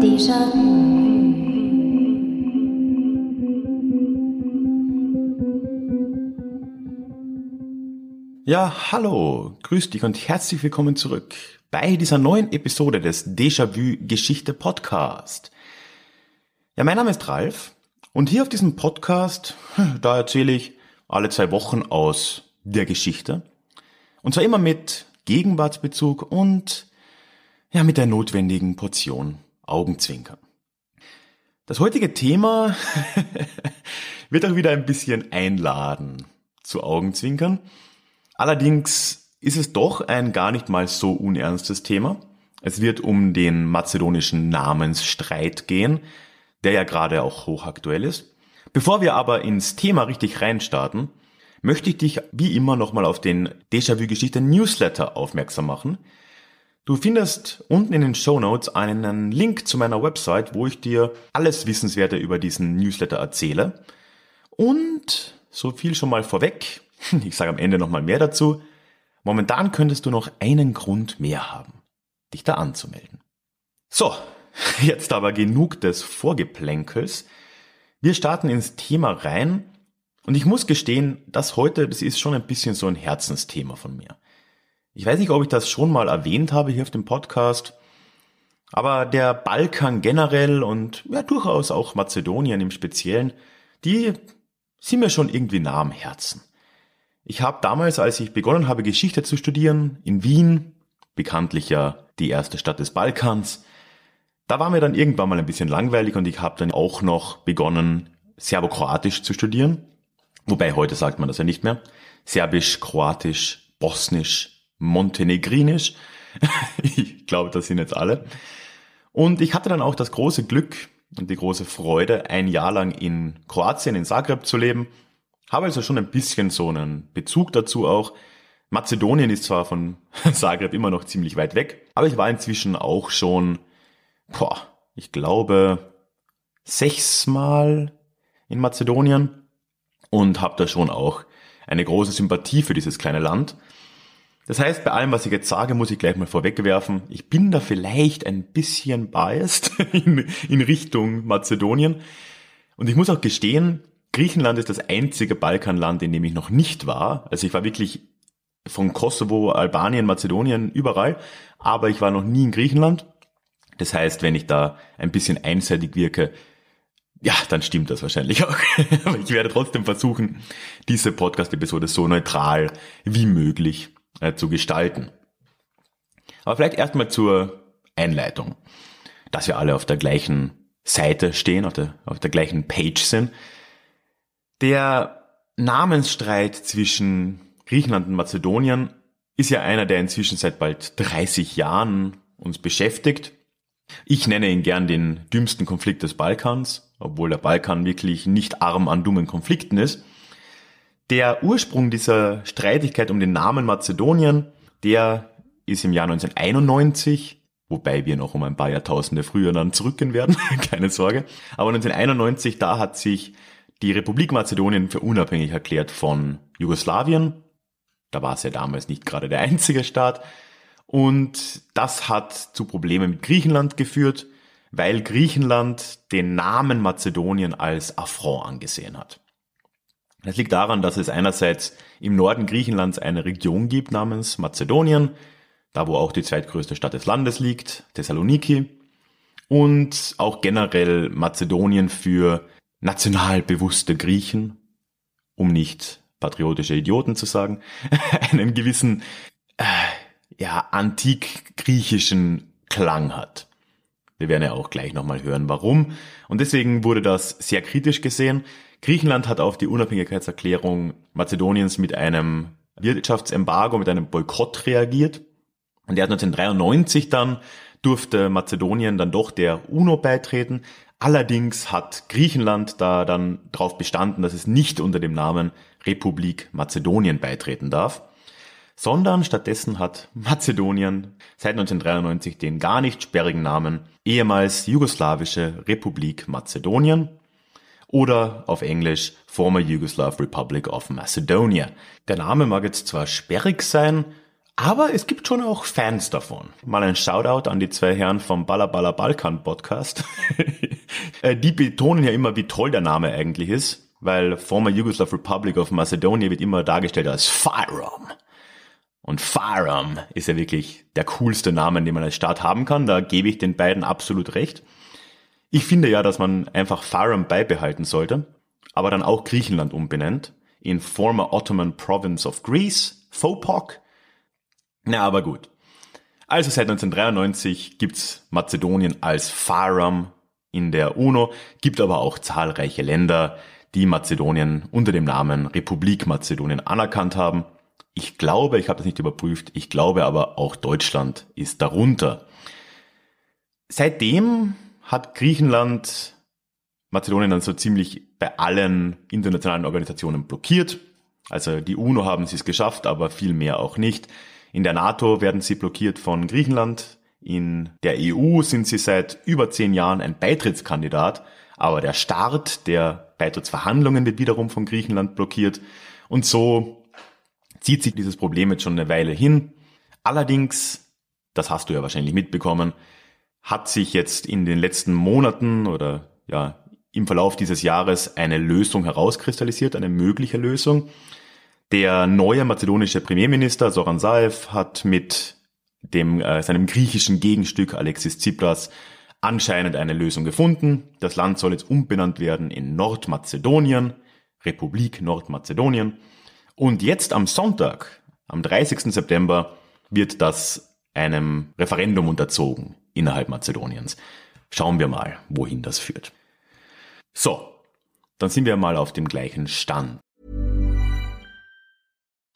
地上 Ja, hallo, grüß dich und herzlich willkommen zurück bei dieser neuen Episode des Déjà-vu Geschichte Podcast. Ja, mein Name ist Ralf und hier auf diesem Podcast, da erzähle ich alle zwei Wochen aus der Geschichte. Und zwar immer mit Gegenwartsbezug und ja, mit der notwendigen Portion Augenzwinkern. Das heutige Thema wird auch wieder ein bisschen einladen zu Augenzwinkern. Allerdings ist es doch ein gar nicht mal so unernstes Thema. Es wird um den mazedonischen Namensstreit gehen, der ja gerade auch hochaktuell ist. Bevor wir aber ins Thema richtig reinstarten, möchte ich dich wie immer nochmal auf den Déjà-vu-Geschichte Newsletter aufmerksam machen. Du findest unten in den Show Notes einen Link zu meiner Website, wo ich dir alles Wissenswerte über diesen Newsletter erzähle. Und so viel schon mal vorweg. Ich sage am Ende nochmal mehr dazu. Momentan könntest du noch einen Grund mehr haben, dich da anzumelden. So, jetzt aber genug des Vorgeplänkels. Wir starten ins Thema rein und ich muss gestehen, das heute, das ist schon ein bisschen so ein Herzensthema von mir. Ich weiß nicht, ob ich das schon mal erwähnt habe hier auf dem Podcast, aber der Balkan generell und ja durchaus auch Mazedonien im Speziellen, die sind mir schon irgendwie nah am Herzen. Ich habe damals, als ich begonnen habe, Geschichte zu studieren, in Wien, bekanntlich ja die erste Stadt des Balkans, da war mir dann irgendwann mal ein bisschen langweilig und ich habe dann auch noch begonnen, Serbokroatisch zu studieren. Wobei heute sagt man das ja nicht mehr. Serbisch, Kroatisch, Bosnisch, Montenegrinisch. ich glaube, das sind jetzt alle. Und ich hatte dann auch das große Glück und die große Freude, ein Jahr lang in Kroatien, in Zagreb zu leben habe also schon ein bisschen so einen Bezug dazu auch. Mazedonien ist zwar von Zagreb immer noch ziemlich weit weg, aber ich war inzwischen auch schon, boah, ich glaube, sechsmal in Mazedonien und habe da schon auch eine große Sympathie für dieses kleine Land. Das heißt, bei allem, was ich jetzt sage, muss ich gleich mal vorwegwerfen, ich bin da vielleicht ein bisschen biased in, in Richtung Mazedonien. Und ich muss auch gestehen, Griechenland ist das einzige Balkanland, in dem ich noch nicht war. Also ich war wirklich von Kosovo, Albanien, Mazedonien, überall, aber ich war noch nie in Griechenland. Das heißt, wenn ich da ein bisschen einseitig wirke, ja, dann stimmt das wahrscheinlich auch. aber ich werde trotzdem versuchen, diese Podcast-Episode so neutral wie möglich äh, zu gestalten. Aber vielleicht erstmal zur Einleitung, dass wir alle auf der gleichen Seite stehen, auf der, auf der gleichen Page sind. Der Namensstreit zwischen Griechenland und Mazedonien ist ja einer, der inzwischen seit bald 30 Jahren uns beschäftigt. Ich nenne ihn gern den dümmsten Konflikt des Balkans, obwohl der Balkan wirklich nicht arm an dummen Konflikten ist. Der Ursprung dieser Streitigkeit um den Namen Mazedonien, der ist im Jahr 1991, wobei wir noch um ein paar Jahrtausende früher dann zurückgehen werden, keine Sorge. Aber 1991, da hat sich die Republik Mazedonien für unabhängig erklärt von Jugoslawien. Da war es ja damals nicht gerade der einzige Staat. Und das hat zu Problemen mit Griechenland geführt, weil Griechenland den Namen Mazedonien als Affront angesehen hat. Das liegt daran, dass es einerseits im Norden Griechenlands eine Region gibt namens Mazedonien, da wo auch die zweitgrößte Stadt des Landes liegt, Thessaloniki, und auch generell Mazedonien für national bewusste Griechen, um nicht patriotische Idioten zu sagen, einen gewissen, äh, ja, antik-griechischen Klang hat. Wir werden ja auch gleich nochmal hören, warum. Und deswegen wurde das sehr kritisch gesehen. Griechenland hat auf die Unabhängigkeitserklärung Mazedoniens mit einem Wirtschaftsembargo, mit einem Boykott reagiert. Und er hat 1993 dann durfte Mazedonien dann doch der UNO beitreten. Allerdings hat Griechenland da dann darauf bestanden, dass es nicht unter dem Namen Republik Mazedonien beitreten darf. sondern stattdessen hat Mazedonien seit 1993 den gar nicht sperrigen Namen ehemals jugoslawische Republik Mazedonien oder auf Englisch Former Yugoslav Republic of Macedonia. Der Name mag jetzt zwar sperrig sein, aber es gibt schon auch Fans davon. Mal ein Shoutout an die zwei Herren vom Balla Balla Balkan Podcast. Äh, die betonen ja immer, wie toll der Name eigentlich ist, weil Former Yugoslav Republic of Macedonia wird immer dargestellt als Firearm. Und Firearm ist ja wirklich der coolste Name, den man als Staat haben kann. Da gebe ich den beiden absolut recht. Ich finde ja, dass man einfach Firearm beibehalten sollte, aber dann auch Griechenland umbenennt in Former Ottoman Province of Greece, FOPOC. Na, aber gut. Also seit 1993 gibt's Mazedonien als Firearm in der UNO, gibt aber auch zahlreiche Länder, die Mazedonien unter dem Namen Republik Mazedonien anerkannt haben. Ich glaube, ich habe das nicht überprüft, ich glaube aber auch Deutschland ist darunter. Seitdem hat Griechenland Mazedonien dann so ziemlich bei allen internationalen Organisationen blockiert. Also die UNO haben sie es geschafft, aber viel mehr auch nicht. In der NATO werden sie blockiert von Griechenland. In der EU sind sie seit über zehn Jahren ein Beitrittskandidat, aber der Start der Beitrittsverhandlungen wird wiederum von Griechenland blockiert. Und so zieht sich dieses Problem jetzt schon eine Weile hin. Allerdings, das hast du ja wahrscheinlich mitbekommen, hat sich jetzt in den letzten Monaten oder ja im Verlauf dieses Jahres eine Lösung herauskristallisiert, eine mögliche Lösung. Der neue mazedonische Premierminister Soran Saev hat mit dem, äh, seinem griechischen Gegenstück Alexis Tsipras anscheinend eine Lösung gefunden. Das Land soll jetzt umbenannt werden in Nordmazedonien, Republik Nordmazedonien. Und jetzt am Sonntag, am 30. September, wird das einem Referendum unterzogen innerhalb Mazedoniens. Schauen wir mal, wohin das führt. So, dann sind wir mal auf dem gleichen Stand.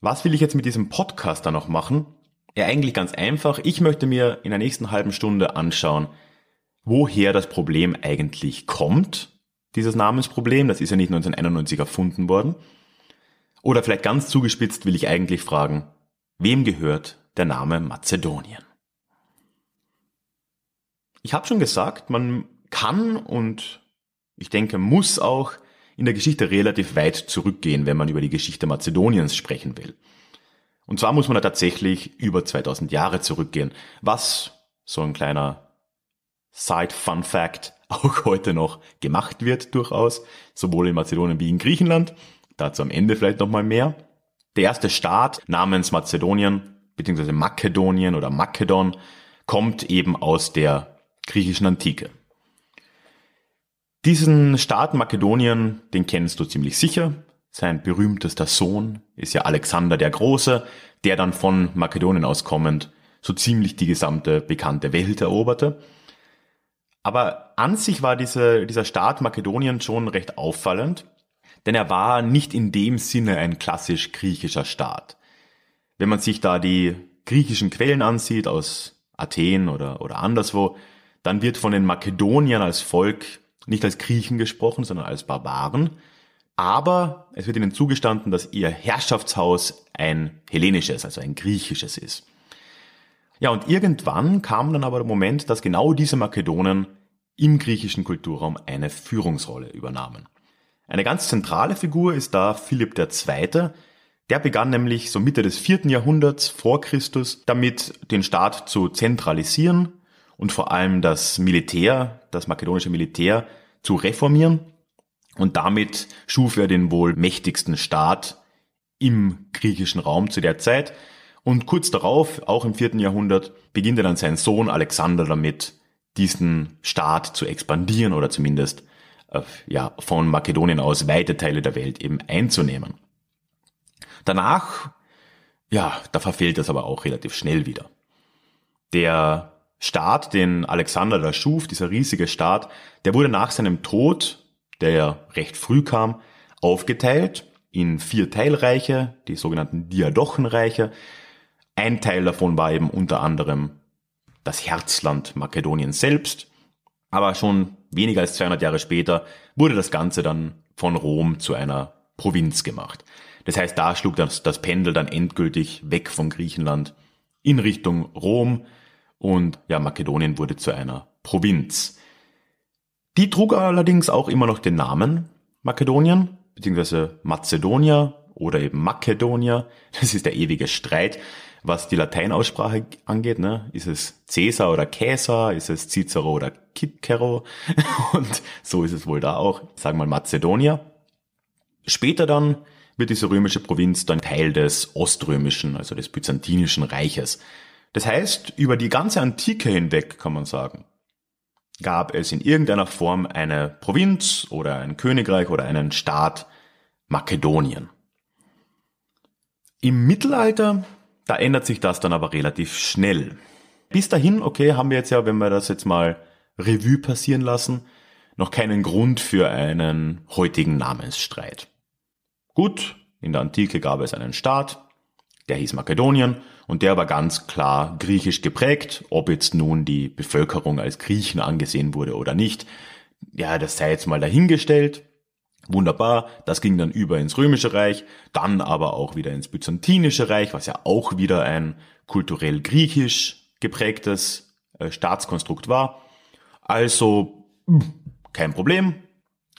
Was will ich jetzt mit diesem Podcast dann noch machen? Ja, eigentlich ganz einfach. Ich möchte mir in der nächsten halben Stunde anschauen, woher das Problem eigentlich kommt, dieses Namensproblem. Das ist ja nicht 1991 erfunden worden. Oder vielleicht ganz zugespitzt will ich eigentlich fragen, wem gehört der Name Mazedonien? Ich habe schon gesagt, man kann und ich denke muss auch in der Geschichte relativ weit zurückgehen, wenn man über die Geschichte Mazedoniens sprechen will. Und zwar muss man da tatsächlich über 2000 Jahre zurückgehen, was so ein kleiner Side Fun Fact auch heute noch gemacht wird durchaus, sowohl in Mazedonien wie in Griechenland. Dazu am Ende vielleicht nochmal mehr. Der erste Staat namens Mazedonien bzw. Makedonien oder Makedon kommt eben aus der griechischen Antike. Diesen Staat Makedonien, den kennst du ziemlich sicher. Sein berühmtester Sohn ist ja Alexander der Große, der dann von Makedonien aus kommend so ziemlich die gesamte bekannte Welt eroberte. Aber an sich war diese, dieser Staat Makedonien schon recht auffallend, denn er war nicht in dem Sinne ein klassisch griechischer Staat. Wenn man sich da die griechischen Quellen ansieht aus Athen oder, oder anderswo, dann wird von den Makedoniern als Volk nicht als Griechen gesprochen, sondern als Barbaren. Aber es wird ihnen zugestanden, dass ihr Herrschaftshaus ein hellenisches, also ein griechisches ist. Ja, und irgendwann kam dann aber der Moment, dass genau diese Makedonen im griechischen Kulturraum eine Führungsrolle übernahmen. Eine ganz zentrale Figur ist da Philipp II. Der begann nämlich so Mitte des vierten Jahrhunderts vor Christus damit, den Staat zu zentralisieren und vor allem das Militär, das makedonische Militär zu reformieren. Und damit schuf er den wohl mächtigsten Staat im griechischen Raum zu der Zeit. Und kurz darauf, auch im vierten Jahrhundert, beginnt dann sein Sohn Alexander damit, diesen Staat zu expandieren oder zumindest äh, ja, von Makedonien aus weite Teile der Welt eben einzunehmen. Danach, ja, da verfehlt das aber auch relativ schnell wieder. Der Staat, den Alexander da schuf, dieser riesige Staat, der wurde nach seinem Tod, der ja recht früh kam, aufgeteilt in vier Teilreiche, die sogenannten Diadochenreiche. Ein Teil davon war eben unter anderem das Herzland Makedonien selbst, aber schon weniger als 200 Jahre später wurde das Ganze dann von Rom zu einer Provinz gemacht. Das heißt, da schlug das, das Pendel dann endgültig weg von Griechenland in Richtung Rom und ja, Makedonien wurde zu einer Provinz. Die trug allerdings auch immer noch den Namen Makedonien, beziehungsweise Mazedonia oder eben Makedonia. Das ist der ewige Streit, was die Lateinaussprache angeht. Ne? Ist es Caesar oder Caesar? Ist es Cicero oder Cicero? Und so ist es wohl da auch. Sagen wir mal Mazedonia. Später dann wird diese römische Provinz dann Teil des oströmischen, also des byzantinischen Reiches. Das heißt, über die ganze Antike hinweg kann man sagen, gab es in irgendeiner Form eine Provinz oder ein Königreich oder einen Staat Makedonien. Im Mittelalter, da ändert sich das dann aber relativ schnell. Bis dahin, okay, haben wir jetzt ja, wenn wir das jetzt mal Revue passieren lassen, noch keinen Grund für einen heutigen Namensstreit. Gut, in der Antike gab es einen Staat, der hieß Makedonien und der war ganz klar griechisch geprägt, ob jetzt nun die Bevölkerung als Griechen angesehen wurde oder nicht. Ja, das sei jetzt mal dahingestellt. Wunderbar, das ging dann über ins Römische Reich, dann aber auch wieder ins Byzantinische Reich, was ja auch wieder ein kulturell griechisch geprägtes äh, Staatskonstrukt war. Also, kein Problem,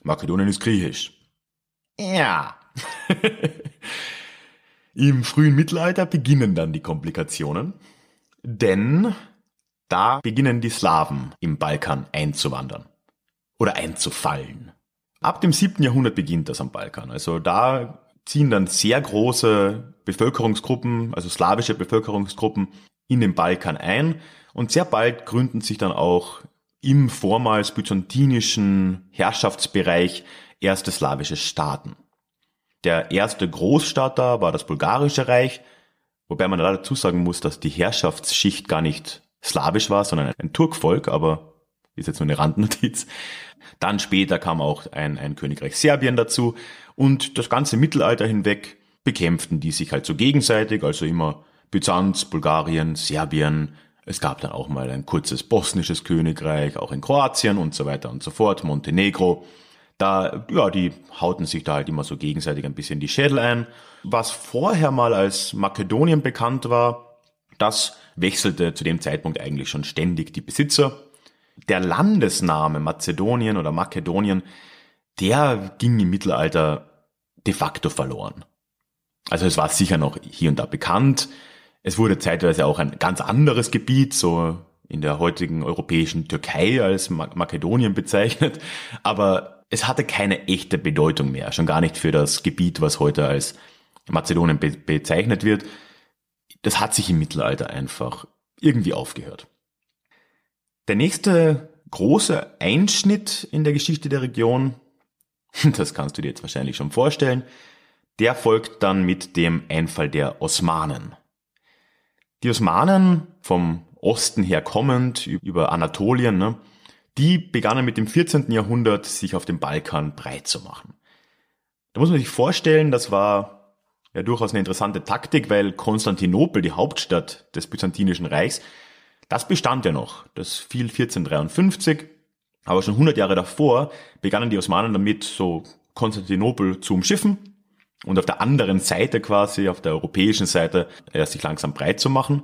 Makedonien ist griechisch. Ja, Im frühen Mittelalter beginnen dann die Komplikationen, denn da beginnen die Slawen im Balkan einzuwandern oder einzufallen. Ab dem 7. Jahrhundert beginnt das am Balkan. Also da ziehen dann sehr große Bevölkerungsgruppen, also slawische Bevölkerungsgruppen in den Balkan ein und sehr bald gründen sich dann auch im vormals byzantinischen Herrschaftsbereich erste slawische Staaten. Der erste Großstaat war das Bulgarische Reich, wobei man dazu sagen muss, dass die Herrschaftsschicht gar nicht slawisch war, sondern ein Turkvolk, aber ist jetzt nur eine Randnotiz. Dann später kam auch ein, ein Königreich Serbien dazu und das ganze Mittelalter hinweg bekämpften die sich halt so gegenseitig, also immer Byzanz, Bulgarien, Serbien. Es gab dann auch mal ein kurzes bosnisches Königreich, auch in Kroatien und so weiter und so fort, Montenegro. Da, ja, die hauten sich da halt immer so gegenseitig ein bisschen die Schädel ein. Was vorher mal als Makedonien bekannt war, das wechselte zu dem Zeitpunkt eigentlich schon ständig die Besitzer. Der Landesname Mazedonien oder Makedonien, der ging im Mittelalter de facto verloren. Also es war sicher noch hier und da bekannt. Es wurde zeitweise auch ein ganz anderes Gebiet, so in der heutigen europäischen Türkei als Makedonien bezeichnet. Aber es hatte keine echte Bedeutung mehr, schon gar nicht für das Gebiet, was heute als Mazedonien be bezeichnet wird. Das hat sich im Mittelalter einfach irgendwie aufgehört. Der nächste große Einschnitt in der Geschichte der Region, das kannst du dir jetzt wahrscheinlich schon vorstellen, der folgt dann mit dem Einfall der Osmanen. Die Osmanen vom Osten her kommend über Anatolien, ne, die begannen mit dem 14. Jahrhundert sich auf dem Balkan breit zu machen. Da muss man sich vorstellen, das war ja durchaus eine interessante Taktik, weil Konstantinopel, die Hauptstadt des Byzantinischen Reichs, das bestand ja noch. Das fiel 1453, aber schon 100 Jahre davor begannen die Osmanen damit, so Konstantinopel zu umschiffen und auf der anderen Seite quasi, auf der europäischen Seite, erst sich langsam breit zu machen.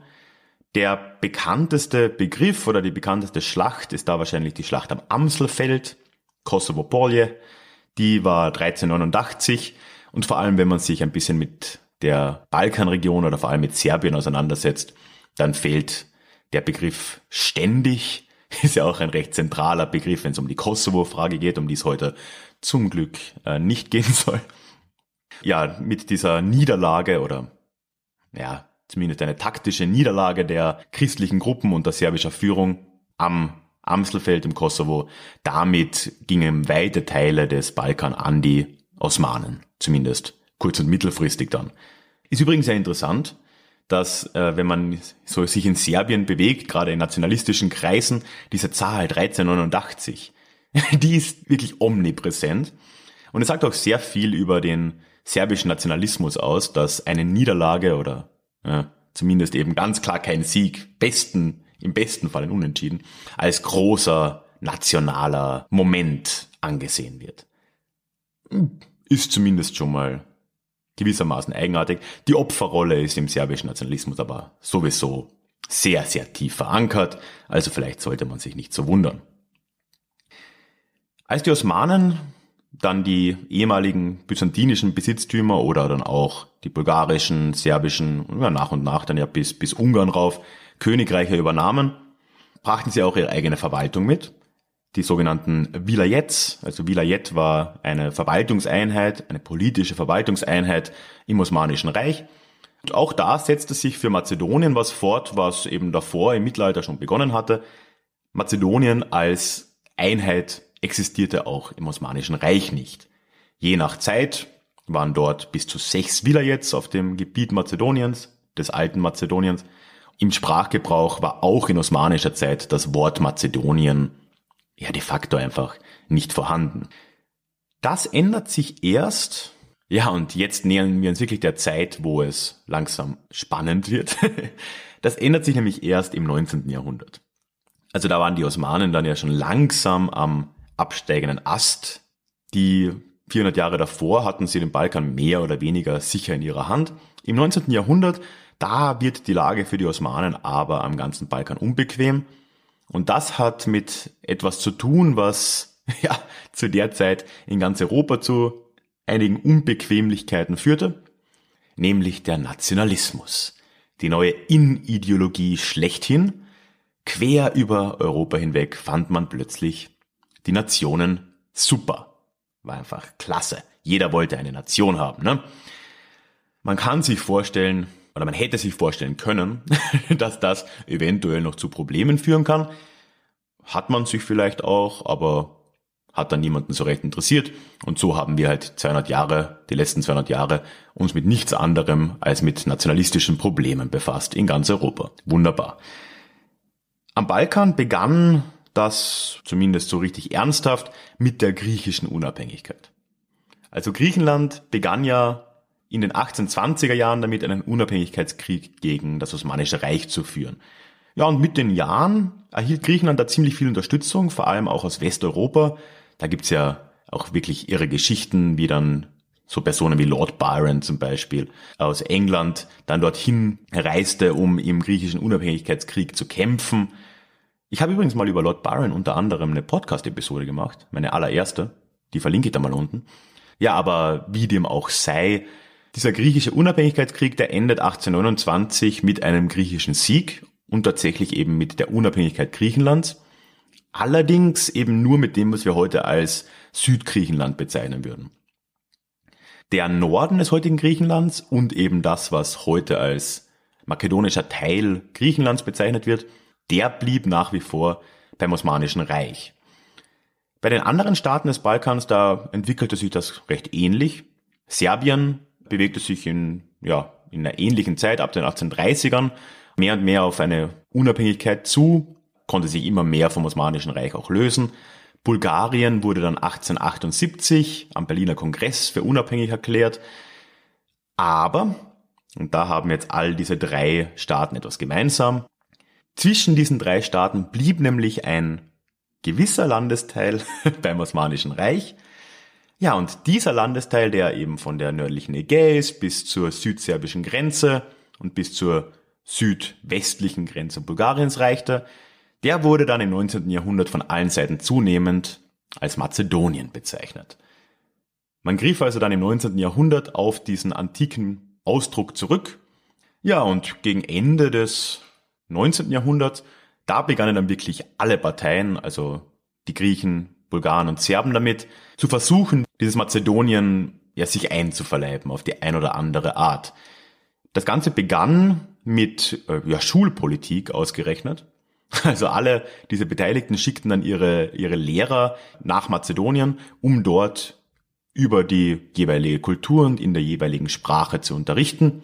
Der bekannteste Begriff oder die bekannteste Schlacht ist da wahrscheinlich die Schlacht am Amselfeld, Kosovo Polje. Die war 1389 und vor allem, wenn man sich ein bisschen mit der Balkanregion oder vor allem mit Serbien auseinandersetzt, dann fehlt der Begriff ständig. Ist ja auch ein recht zentraler Begriff, wenn es um die Kosovo-Frage geht, um die es heute zum Glück äh, nicht gehen soll. Ja, mit dieser Niederlage oder ja, zumindest eine taktische Niederlage der christlichen Gruppen unter serbischer Führung am Amstelfeld im Kosovo. Damit gingen weite Teile des Balkan an die Osmanen, zumindest kurz- und mittelfristig dann. Ist übrigens sehr interessant, dass äh, wenn man so sich in Serbien bewegt, gerade in nationalistischen Kreisen, diese Zahl 1389, die ist wirklich omnipräsent. Und es sagt auch sehr viel über den serbischen Nationalismus aus, dass eine Niederlage oder ja, zumindest eben ganz klar kein Sieg, besten, im besten Fall ein Unentschieden, als großer nationaler Moment angesehen wird. Ist zumindest schon mal gewissermaßen eigenartig. Die Opferrolle ist im serbischen Nationalismus aber sowieso sehr, sehr tief verankert, also vielleicht sollte man sich nicht so wundern. Als die Osmanen dann die ehemaligen byzantinischen Besitztümer oder dann auch die bulgarischen, serbischen, ja, nach und nach dann ja bis, bis Ungarn rauf, Königreiche übernahmen, brachten sie auch ihre eigene Verwaltung mit. Die sogenannten Vilayets, also Vilayet war eine Verwaltungseinheit, eine politische Verwaltungseinheit im Osmanischen Reich. Und auch da setzte sich für Mazedonien was fort, was eben davor im Mittelalter schon begonnen hatte. Mazedonien als Einheit existierte auch im Osmanischen Reich nicht. Je nach Zeit waren dort bis zu sechs Vilayets auf dem Gebiet Mazedoniens, des alten Mazedoniens. Im Sprachgebrauch war auch in osmanischer Zeit das Wort Mazedonien ja de facto einfach nicht vorhanden. Das ändert sich erst, ja, und jetzt nähern wir uns wirklich der Zeit, wo es langsam spannend wird. Das ändert sich nämlich erst im 19. Jahrhundert. Also da waren die Osmanen dann ja schon langsam am absteigenden Ast. Die 400 Jahre davor hatten sie den Balkan mehr oder weniger sicher in ihrer Hand. Im 19. Jahrhundert, da wird die Lage für die Osmanen aber am ganzen Balkan unbequem. Und das hat mit etwas zu tun, was ja zu der Zeit in ganz Europa zu einigen Unbequemlichkeiten führte, nämlich der Nationalismus. Die neue In-Ideologie schlechthin. Quer über Europa hinweg fand man plötzlich die Nationen super. War einfach klasse. Jeder wollte eine Nation haben. Ne? Man kann sich vorstellen, oder man hätte sich vorstellen können, dass das eventuell noch zu Problemen führen kann. Hat man sich vielleicht auch, aber hat dann niemanden so recht interessiert. Und so haben wir halt 200 Jahre, die letzten 200 Jahre, uns mit nichts anderem als mit nationalistischen Problemen befasst in ganz Europa. Wunderbar. Am Balkan begann das zumindest so richtig ernsthaft mit der griechischen Unabhängigkeit. Also Griechenland begann ja in den 1820er Jahren damit einen Unabhängigkeitskrieg gegen das Osmanische Reich zu führen. Ja, und mit den Jahren erhielt Griechenland da ziemlich viel Unterstützung, vor allem auch aus Westeuropa. Da gibt's ja auch wirklich irre Geschichten, wie dann so Personen wie Lord Byron zum Beispiel aus England dann dorthin reiste, um im griechischen Unabhängigkeitskrieg zu kämpfen. Ich habe übrigens mal über Lord Byron unter anderem eine Podcast-Episode gemacht, meine allererste, die verlinke ich da mal unten. Ja, aber wie dem auch sei, dieser griechische Unabhängigkeitskrieg, der endet 1829 mit einem griechischen Sieg und tatsächlich eben mit der Unabhängigkeit Griechenlands. Allerdings eben nur mit dem, was wir heute als Südgriechenland bezeichnen würden. Der Norden des heutigen Griechenlands und eben das, was heute als makedonischer Teil Griechenlands bezeichnet wird, der blieb nach wie vor beim Osmanischen Reich. Bei den anderen Staaten des Balkans, da entwickelte sich das recht ähnlich. Serbien bewegte sich in, ja, in einer ähnlichen Zeit ab den 1830ern mehr und mehr auf eine Unabhängigkeit zu, konnte sich immer mehr vom Osmanischen Reich auch lösen. Bulgarien wurde dann 1878 am Berliner Kongress für unabhängig erklärt. Aber, und da haben jetzt all diese drei Staaten etwas gemeinsam, zwischen diesen drei Staaten blieb nämlich ein gewisser Landesteil beim Osmanischen Reich. Ja, und dieser Landesteil, der eben von der nördlichen Ägäis bis zur südserbischen Grenze und bis zur südwestlichen Grenze Bulgariens reichte, der wurde dann im 19. Jahrhundert von allen Seiten zunehmend als Mazedonien bezeichnet. Man griff also dann im 19. Jahrhundert auf diesen antiken Ausdruck zurück. Ja, und gegen Ende des 19. Jahrhundert, da begannen dann wirklich alle Parteien, also die Griechen, Bulgaren und Serben damit, zu versuchen, dieses Mazedonien ja sich einzuverleiben auf die ein oder andere Art. Das Ganze begann mit äh, ja, Schulpolitik ausgerechnet. Also alle diese Beteiligten schickten dann ihre, ihre Lehrer nach Mazedonien, um dort über die jeweilige Kultur und in der jeweiligen Sprache zu unterrichten.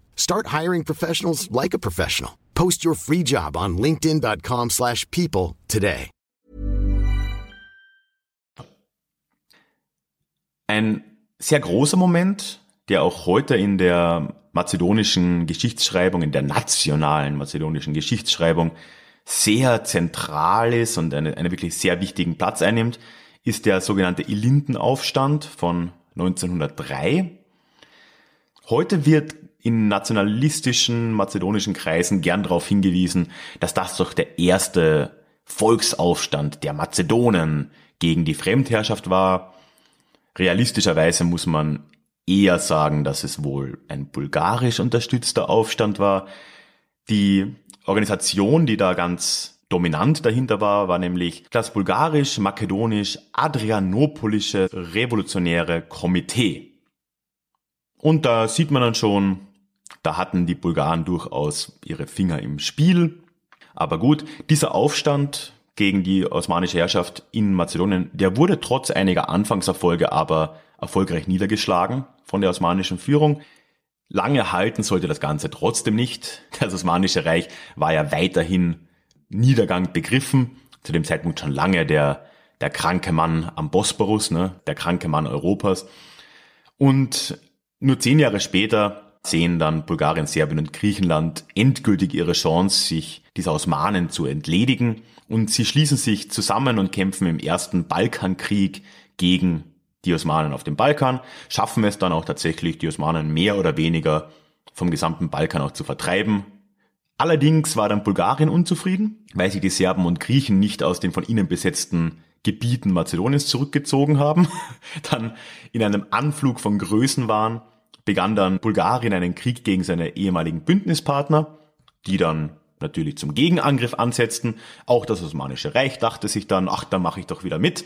Start hiring professionals like a professional. Post your free job on linkedin.com/people slash people today. Ein sehr großer Moment, der auch heute in der mazedonischen Geschichtsschreibung, in der nationalen mazedonischen Geschichtsschreibung sehr zentral ist und eine, einen wirklich sehr wichtigen Platz einnimmt, ist der sogenannte Ilindenaufstand von 1903. Heute wird in nationalistischen mazedonischen Kreisen gern darauf hingewiesen, dass das doch der erste Volksaufstand der Mazedonen gegen die Fremdherrschaft war. Realistischerweise muss man eher sagen, dass es wohl ein bulgarisch unterstützter Aufstand war. Die Organisation, die da ganz dominant dahinter war, war nämlich das bulgarisch-makedonisch-adrianopolische Revolutionäre Komitee. Und da sieht man dann schon, da hatten die Bulgaren durchaus ihre Finger im Spiel. Aber gut, dieser Aufstand gegen die osmanische Herrschaft in Mazedonien, der wurde trotz einiger Anfangserfolge aber erfolgreich niedergeschlagen von der osmanischen Führung. Lange halten sollte das Ganze trotzdem nicht. Das Osmanische Reich war ja weiterhin Niedergang begriffen. Zu dem Zeitpunkt schon lange der, der kranke Mann am Bosporus, ne, der kranke Mann Europas. Und nur zehn Jahre später sehen dann Bulgarien, Serbien und Griechenland endgültig ihre Chance, sich dieser Osmanen zu entledigen. Und sie schließen sich zusammen und kämpfen im ersten Balkankrieg gegen die Osmanen auf dem Balkan, schaffen es dann auch tatsächlich, die Osmanen mehr oder weniger vom gesamten Balkan auch zu vertreiben. Allerdings war dann Bulgarien unzufrieden, weil sich die Serben und Griechen nicht aus den von ihnen besetzten Gebieten Mazedoniens zurückgezogen haben, dann in einem Anflug von Größen waren, begann dann Bulgarien einen Krieg gegen seine ehemaligen Bündnispartner, die dann natürlich zum Gegenangriff ansetzten. Auch das Osmanische Reich dachte sich dann, ach, dann mache ich doch wieder mit.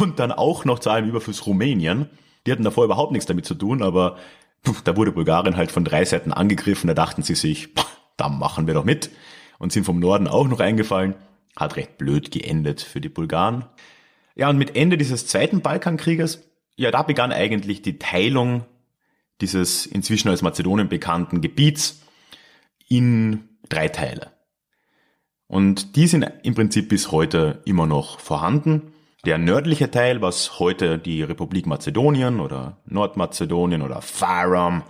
Und dann auch noch zu allem Überfluss Rumänien. Die hatten davor überhaupt nichts damit zu tun, aber pff, da wurde Bulgarien halt von drei Seiten angegriffen. Da dachten sie sich, da machen wir doch mit. Und sind vom Norden auch noch eingefallen. Hat recht blöd geendet für die Bulgaren. Ja, und mit Ende dieses zweiten Balkankrieges, ja, da begann eigentlich die Teilung dieses inzwischen als Mazedonien bekannten Gebiets in drei Teile. Und die sind im Prinzip bis heute immer noch vorhanden. Der nördliche Teil, was heute die Republik Mazedonien oder Nordmazedonien oder Faram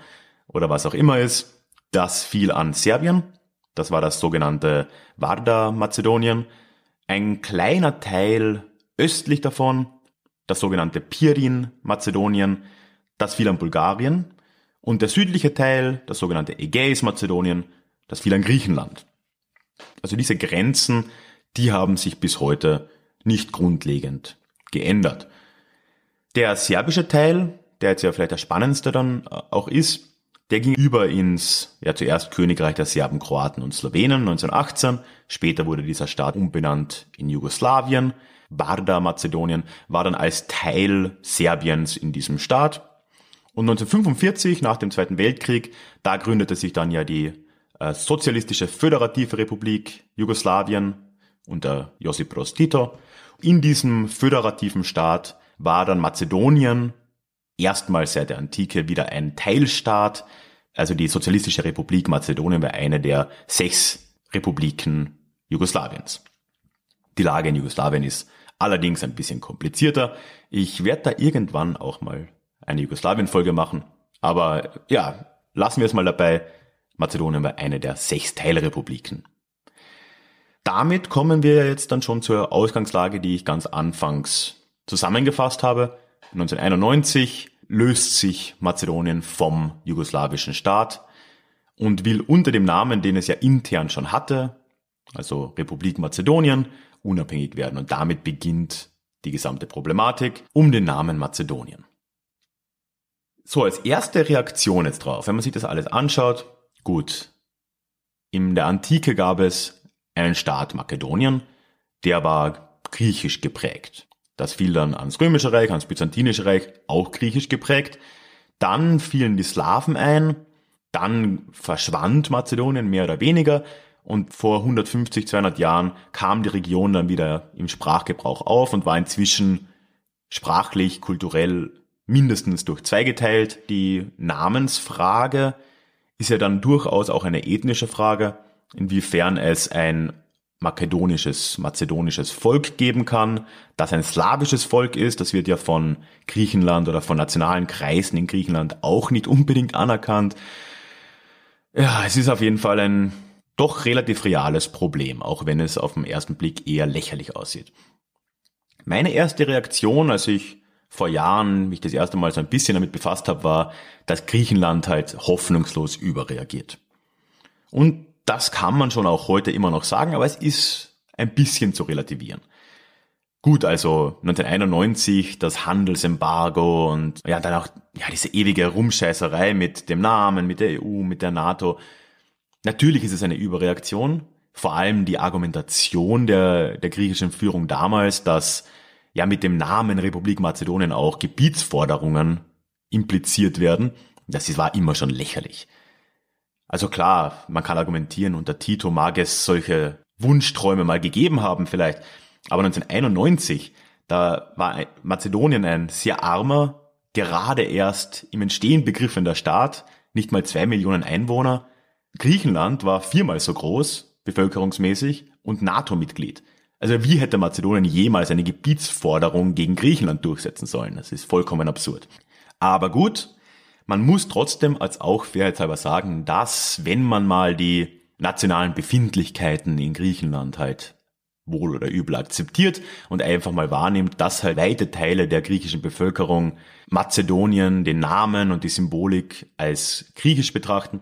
oder was auch immer ist, das fiel an Serbien. Das war das sogenannte Varda-Mazedonien. Ein kleiner Teil östlich davon, das sogenannte Pirin-Mazedonien, das fiel an Bulgarien. Und der südliche Teil, das sogenannte Ägäis-Mazedonien, das fiel an Griechenland. Also diese Grenzen, die haben sich bis heute nicht grundlegend geändert. Der serbische Teil, der jetzt ja vielleicht der spannendste dann äh, auch ist, der ging über ins, ja zuerst Königreich der Serben, Kroaten und Slowenen 1918. Später wurde dieser Staat umbenannt in Jugoslawien. Barda, Mazedonien, war dann als Teil Serbiens in diesem Staat. Und 1945, nach dem Zweiten Weltkrieg, da gründete sich dann ja die äh, Sozialistische Föderative Republik Jugoslawien unter Josip Broz Tito. In diesem föderativen Staat war dann Mazedonien erstmals seit der Antike wieder ein Teilstaat. Also die Sozialistische Republik Mazedonien war eine der sechs Republiken Jugoslawiens. Die Lage in Jugoslawien ist allerdings ein bisschen komplizierter. Ich werde da irgendwann auch mal eine Jugoslawien-Folge machen. Aber ja, lassen wir es mal dabei. Mazedonien war eine der sechs Teilrepubliken. Damit kommen wir jetzt dann schon zur Ausgangslage, die ich ganz anfangs zusammengefasst habe. 1991 löst sich Mazedonien vom jugoslawischen Staat und will unter dem Namen, den es ja intern schon hatte, also Republik Mazedonien, unabhängig werden. Und damit beginnt die gesamte Problematik um den Namen Mazedonien. So, als erste Reaktion jetzt drauf, wenn man sich das alles anschaut, gut. In der Antike gab es einen Staat Makedonien, der war griechisch geprägt. Das fiel dann ans Römische Reich, ans Byzantinische Reich, auch griechisch geprägt. Dann fielen die Slawen ein, dann verschwand Mazedonien mehr oder weniger und vor 150, 200 Jahren kam die Region dann wieder im Sprachgebrauch auf und war inzwischen sprachlich, kulturell mindestens durch zwei geteilt. Die Namensfrage ist ja dann durchaus auch eine ethnische Frage, inwiefern es ein makedonisches, mazedonisches Volk geben kann, das ein slawisches Volk ist. Das wird ja von Griechenland oder von nationalen Kreisen in Griechenland auch nicht unbedingt anerkannt. Ja, es ist auf jeden Fall ein doch relativ reales Problem, auch wenn es auf den ersten Blick eher lächerlich aussieht. Meine erste Reaktion, als ich vor Jahren mich das erste Mal so ein bisschen damit befasst habe, war, dass Griechenland halt hoffnungslos überreagiert. Und das kann man schon auch heute immer noch sagen, aber es ist ein bisschen zu relativieren. Gut, also 1991 das Handelsembargo und ja, dann auch ja, diese ewige Rumscheißerei mit dem Namen, mit der EU, mit der NATO. Natürlich ist es eine Überreaktion, vor allem die Argumentation der, der griechischen Führung damals, dass ja mit dem Namen Republik Mazedonien auch Gebietsforderungen impliziert werden, das war immer schon lächerlich. Also klar, man kann argumentieren, unter Tito mag es solche Wunschträume mal gegeben haben vielleicht, aber 1991, da war Mazedonien ein sehr armer, gerade erst im Entstehen begriffener Staat, nicht mal zwei Millionen Einwohner, Griechenland war viermal so groß, bevölkerungsmäßig, und NATO-Mitglied. Also wie hätte Mazedonien jemals eine Gebietsforderung gegen Griechenland durchsetzen sollen? Das ist vollkommen absurd. Aber gut, man muss trotzdem als auch fairheitshalber sagen, dass wenn man mal die nationalen Befindlichkeiten in Griechenland halt wohl oder übel akzeptiert und einfach mal wahrnimmt, dass halt weite Teile der griechischen Bevölkerung Mazedonien, den Namen und die Symbolik als griechisch betrachten,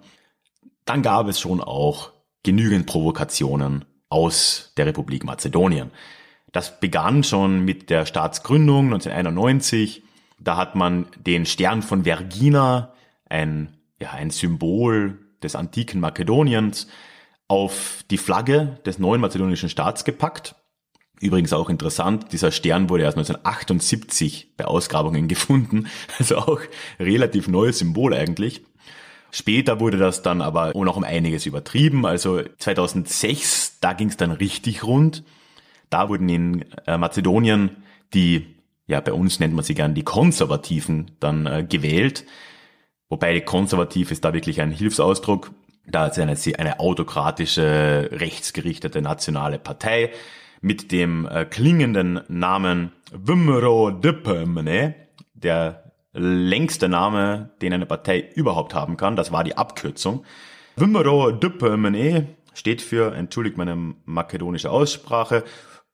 dann gab es schon auch genügend Provokationen aus der Republik Mazedonien. Das begann schon mit der Staatsgründung 1991. Da hat man den Stern von Vergina, ein, ja, ein Symbol des antiken Makedoniens, auf die Flagge des neuen mazedonischen Staats gepackt. Übrigens auch interessant, dieser Stern wurde erst 1978 bei Ausgrabungen gefunden, also auch relativ neues Symbol eigentlich. Später wurde das dann aber noch um einiges übertrieben. Also 2006, da ging es dann richtig rund. Da wurden in äh, Mazedonien die, ja bei uns nennt man sie gern die Konservativen dann äh, gewählt. Wobei konservativ ist da wirklich ein Hilfsausdruck. Da ist eine, eine autokratische, rechtsgerichtete nationale Partei mit dem äh, klingenden Namen Vimro Dipemne, der längste Name, den eine Partei überhaupt haben kann. Das war die Abkürzung. Vimero Dupemene steht für, entschuldigt meine makedonische Aussprache,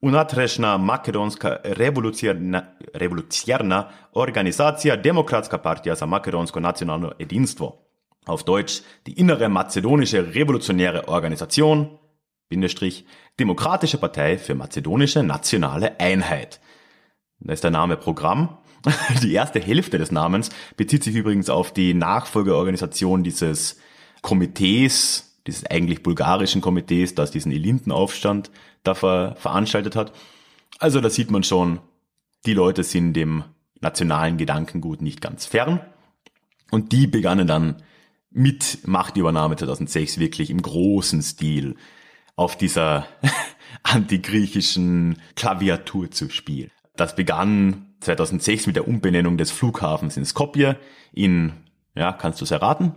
Unatrešna makedonska revolucionarna, revolucionarna organizacija Demokratska partija za makedonsko nacionalno jedinstvo. Auf Deutsch die innere mazedonische revolutionäre Organisation, Bindestrich, Demokratische Partei für mazedonische nationale Einheit. Da ist der Name Programm Die erste Hälfte des Namens bezieht sich übrigens auf die Nachfolgeorganisation dieses Komitees, dieses eigentlich bulgarischen Komitees, das diesen Elintenaufstand da ver veranstaltet hat. Also da sieht man schon, die Leute sind dem nationalen Gedankengut nicht ganz fern. Und die begannen dann mit Machtübernahme 2006 wirklich im großen Stil auf dieser antigriechischen Klaviatur zu spielen. Das begann 2006 mit der Umbenennung des Flughafens in Skopje in, ja, kannst du es erraten?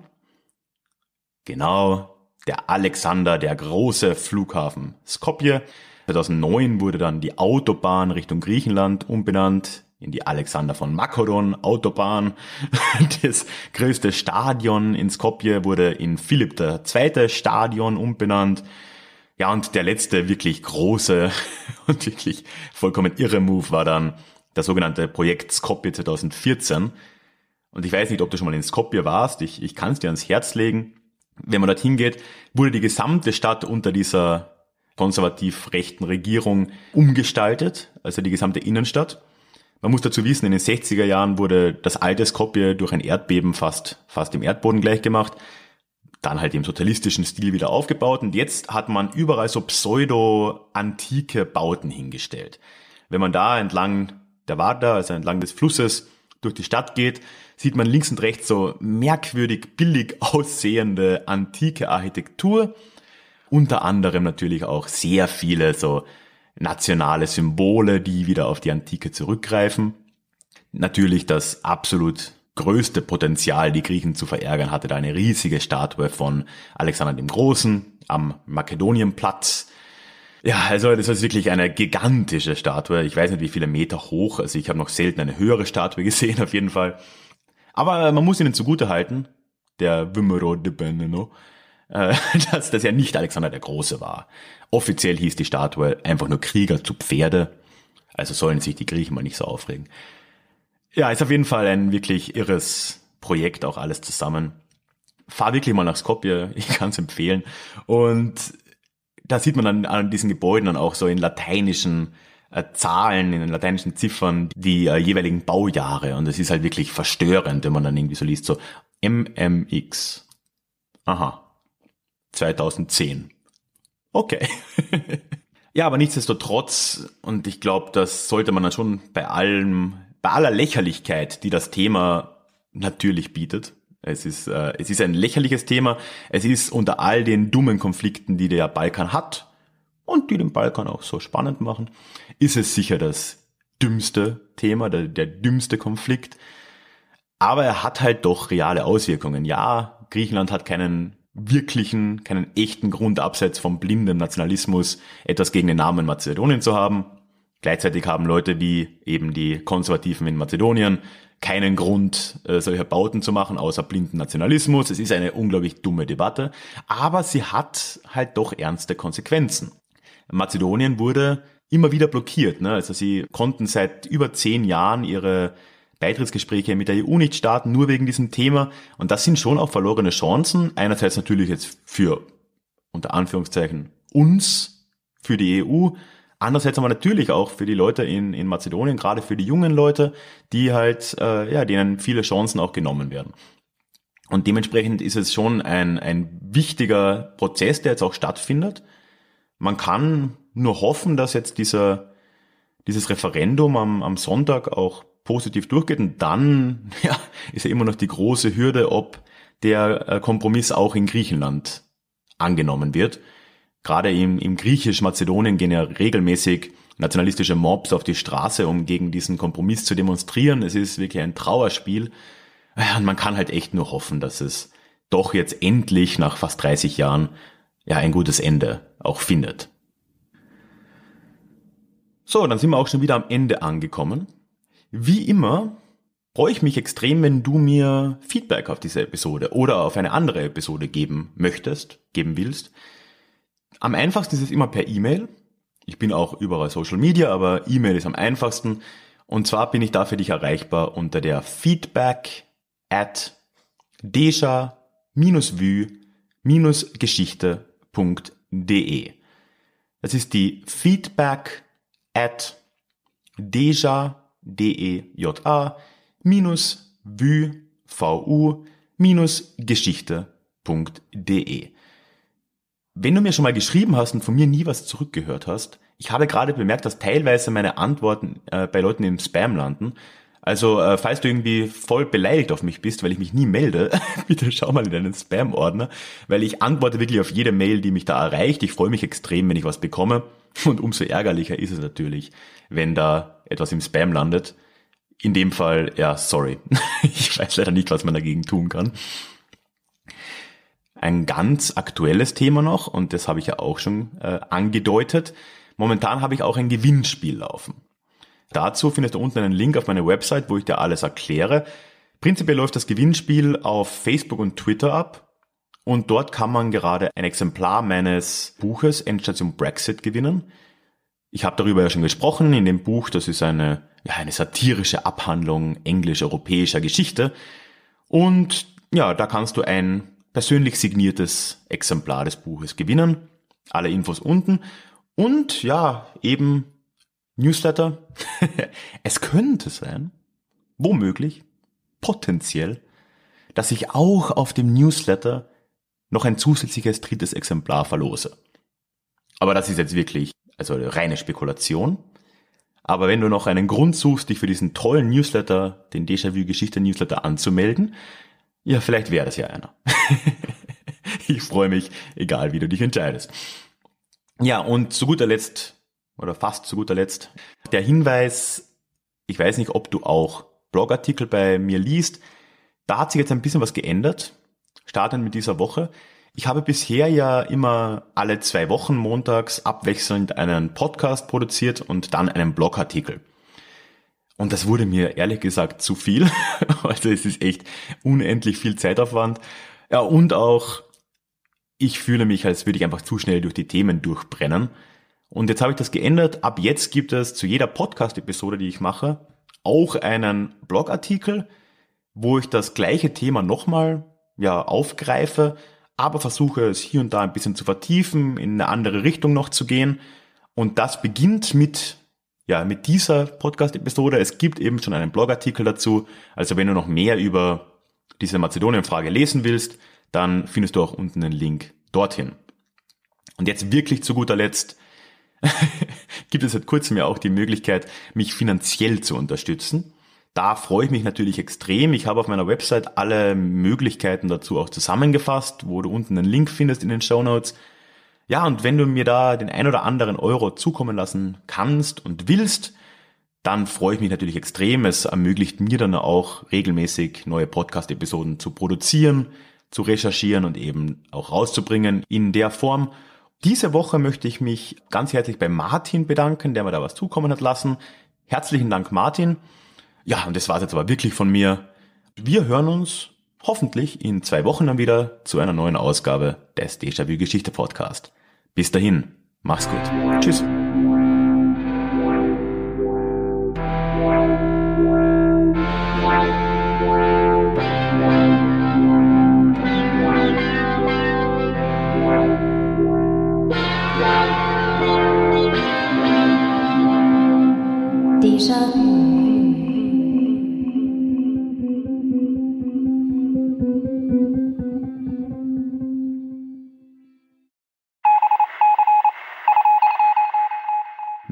Genau, der Alexander, der große Flughafen Skopje. 2009 wurde dann die Autobahn Richtung Griechenland umbenannt in die Alexander von Makedon Autobahn. Das größte Stadion in Skopje wurde in Philipp II. Stadion umbenannt. Ja, und der letzte wirklich große und wirklich vollkommen irre Move war dann das sogenannte Projekt Skopje 2014. Und ich weiß nicht, ob du schon mal in Skopje warst. Ich, ich kann es dir ans Herz legen. Wenn man dorthin geht, wurde die gesamte Stadt unter dieser konservativ rechten Regierung umgestaltet, also die gesamte Innenstadt. Man muss dazu wissen, in den 60er Jahren wurde das alte Skopje durch ein Erdbeben fast, fast dem Erdboden gleichgemacht. Dann halt im sozialistischen Stil wieder aufgebaut und jetzt hat man überall so pseudo-antike Bauten hingestellt. Wenn man da entlang der Wader, also entlang des Flusses, durch die Stadt geht, sieht man links und rechts so merkwürdig billig aussehende antike Architektur. Unter anderem natürlich auch sehr viele so nationale Symbole, die wieder auf die Antike zurückgreifen. Natürlich das absolut größte Potenzial, die Griechen zu verärgern, hatte da eine riesige Statue von Alexander dem Großen am Makedonienplatz. Ja, also das ist wirklich eine gigantische Statue. Ich weiß nicht, wie viele Meter hoch. Also ich habe noch selten eine höhere Statue gesehen, auf jeden Fall. Aber man muss ihnen zugute halten, der Wimero de Beneno, äh, dass das ja nicht Alexander der Große war. Offiziell hieß die Statue einfach nur Krieger zu Pferde. Also sollen sich die Griechen mal nicht so aufregen. Ja, ist auf jeden Fall ein wirklich irres Projekt, auch alles zusammen. Fahr wirklich mal nach Skopje, ich kann es empfehlen. Und da sieht man dann an diesen Gebäuden dann auch so in lateinischen äh, Zahlen, in den lateinischen Ziffern die äh, jeweiligen Baujahre. Und es ist halt wirklich verstörend, wenn man dann irgendwie so liest, so MMX. Aha. 2010. Okay. ja, aber nichtsdestotrotz, und ich glaube, das sollte man dann schon bei allem, bei aller Lächerlichkeit, die das Thema natürlich bietet. Es ist, äh, es ist ein lächerliches Thema. Es ist unter all den dummen Konflikten, die der Balkan hat und die den Balkan auch so spannend machen, ist es sicher das dümmste Thema, der, der dümmste Konflikt. Aber er hat halt doch reale Auswirkungen. Ja, Griechenland hat keinen wirklichen, keinen echten Grund abseits vom blinden Nationalismus etwas gegen den Namen Mazedonien zu haben. Gleichzeitig haben Leute wie eben die Konservativen in Mazedonien keinen Grund, äh, solche Bauten zu machen, außer blinden Nationalismus. Es ist eine unglaublich dumme Debatte, aber sie hat halt doch ernste Konsequenzen. Mazedonien wurde immer wieder blockiert. Ne? Also sie konnten seit über zehn Jahren ihre Beitrittsgespräche mit der EU nicht starten, nur wegen diesem Thema. Und das sind schon auch verlorene Chancen. Einerseits natürlich jetzt für, unter Anführungszeichen, uns, für die EU. Andererseits aber natürlich auch für die Leute in, in Mazedonien, gerade für die jungen Leute, die halt, äh, ja, denen viele Chancen auch genommen werden. Und dementsprechend ist es schon ein, ein wichtiger Prozess, der jetzt auch stattfindet. Man kann nur hoffen, dass jetzt dieser, dieses Referendum am, am Sonntag auch positiv durchgeht. Und dann ja, ist ja immer noch die große Hürde, ob der äh, Kompromiss auch in Griechenland angenommen wird. Gerade im, im griechisch-Mazedonien gehen ja regelmäßig nationalistische Mobs auf die Straße, um gegen diesen Kompromiss zu demonstrieren. Es ist wirklich ein Trauerspiel. Und man kann halt echt nur hoffen, dass es doch jetzt endlich nach fast 30 Jahren ja ein gutes Ende auch findet. So, dann sind wir auch schon wieder am Ende angekommen. Wie immer freue ich mich extrem, wenn du mir Feedback auf diese Episode oder auf eine andere Episode geben möchtest, geben willst. Am einfachsten ist es immer per E-Mail. Ich bin auch überall Social Media, aber E-Mail ist am einfachsten. Und zwar bin ich da für dich erreichbar unter der feedback at deja-vue-geschichte.de. Das ist die feedback at deja Wenn du mir schon mal geschrieben hast und von mir nie was zurückgehört hast, ich habe gerade bemerkt, dass teilweise meine Antworten äh, bei Leuten im Spam landen. Also äh, falls du irgendwie voll beleidigt auf mich bist, weil ich mich nie melde, bitte schau mal in deinen Spam-Ordner, weil ich antworte wirklich auf jede Mail, die mich da erreicht. Ich freue mich extrem, wenn ich was bekomme. Und umso ärgerlicher ist es natürlich, wenn da etwas im Spam landet. In dem Fall, ja, sorry. ich weiß leider nicht, was man dagegen tun kann. Ein ganz aktuelles Thema noch, und das habe ich ja auch schon äh, angedeutet. Momentan habe ich auch ein Gewinnspiel laufen. Dazu findest du unten einen Link auf meine Website, wo ich dir alles erkläre. Prinzipiell läuft das Gewinnspiel auf Facebook und Twitter ab. Und dort kann man gerade ein Exemplar meines Buches Endstation Brexit gewinnen. Ich habe darüber ja schon gesprochen in dem Buch. Das ist eine, ja, eine satirische Abhandlung englisch-europäischer Geschichte. Und ja, da kannst du ein persönlich signiertes Exemplar des Buches gewinnen. Alle Infos unten. Und ja, eben Newsletter. es könnte sein, womöglich, potenziell, dass ich auch auf dem Newsletter noch ein zusätzliches drittes Exemplar verlose. Aber das ist jetzt wirklich, also reine Spekulation. Aber wenn du noch einen Grund suchst, dich für diesen tollen Newsletter, den Déjà-vu Geschichte Newsletter anzumelden, ja, vielleicht wäre das ja einer. ich freue mich, egal wie du dich entscheidest. Ja, und zu guter Letzt, oder fast zu guter Letzt, der Hinweis, ich weiß nicht, ob du auch Blogartikel bei mir liest, da hat sich jetzt ein bisschen was geändert, startend mit dieser Woche. Ich habe bisher ja immer alle zwei Wochen montags abwechselnd einen Podcast produziert und dann einen Blogartikel. Und das wurde mir ehrlich gesagt zu viel. Also es ist echt unendlich viel Zeitaufwand. Ja, und auch ich fühle mich, als würde ich einfach zu schnell durch die Themen durchbrennen. Und jetzt habe ich das geändert. Ab jetzt gibt es zu jeder Podcast-Episode, die ich mache, auch einen Blogartikel, wo ich das gleiche Thema nochmal ja, aufgreife, aber versuche es hier und da ein bisschen zu vertiefen, in eine andere Richtung noch zu gehen. Und das beginnt mit, ja, mit dieser Podcast-Episode. Es gibt eben schon einen Blogartikel dazu. Also wenn du noch mehr über diese Mazedonien-Frage lesen willst, dann findest du auch unten den Link dorthin. Und jetzt wirklich zu guter Letzt gibt es seit kurzem ja auch die Möglichkeit, mich finanziell zu unterstützen. Da freue ich mich natürlich extrem. Ich habe auf meiner Website alle Möglichkeiten dazu auch zusammengefasst, wo du unten einen Link findest in den Show Notes. Ja, und wenn du mir da den ein oder anderen Euro zukommen lassen kannst und willst, dann freue ich mich natürlich extrem. Es ermöglicht mir dann auch regelmäßig neue Podcast-Episoden zu produzieren, zu recherchieren und eben auch rauszubringen in der Form. Diese Woche möchte ich mich ganz herzlich bei Martin bedanken, der mir da was zukommen hat lassen. Herzlichen Dank, Martin. Ja, und das war's jetzt aber wirklich von mir. Wir hören uns hoffentlich in zwei Wochen dann wieder zu einer neuen Ausgabe des Déjà-vu Geschichte Podcast. Bis dahin, mach's gut. Tschüss.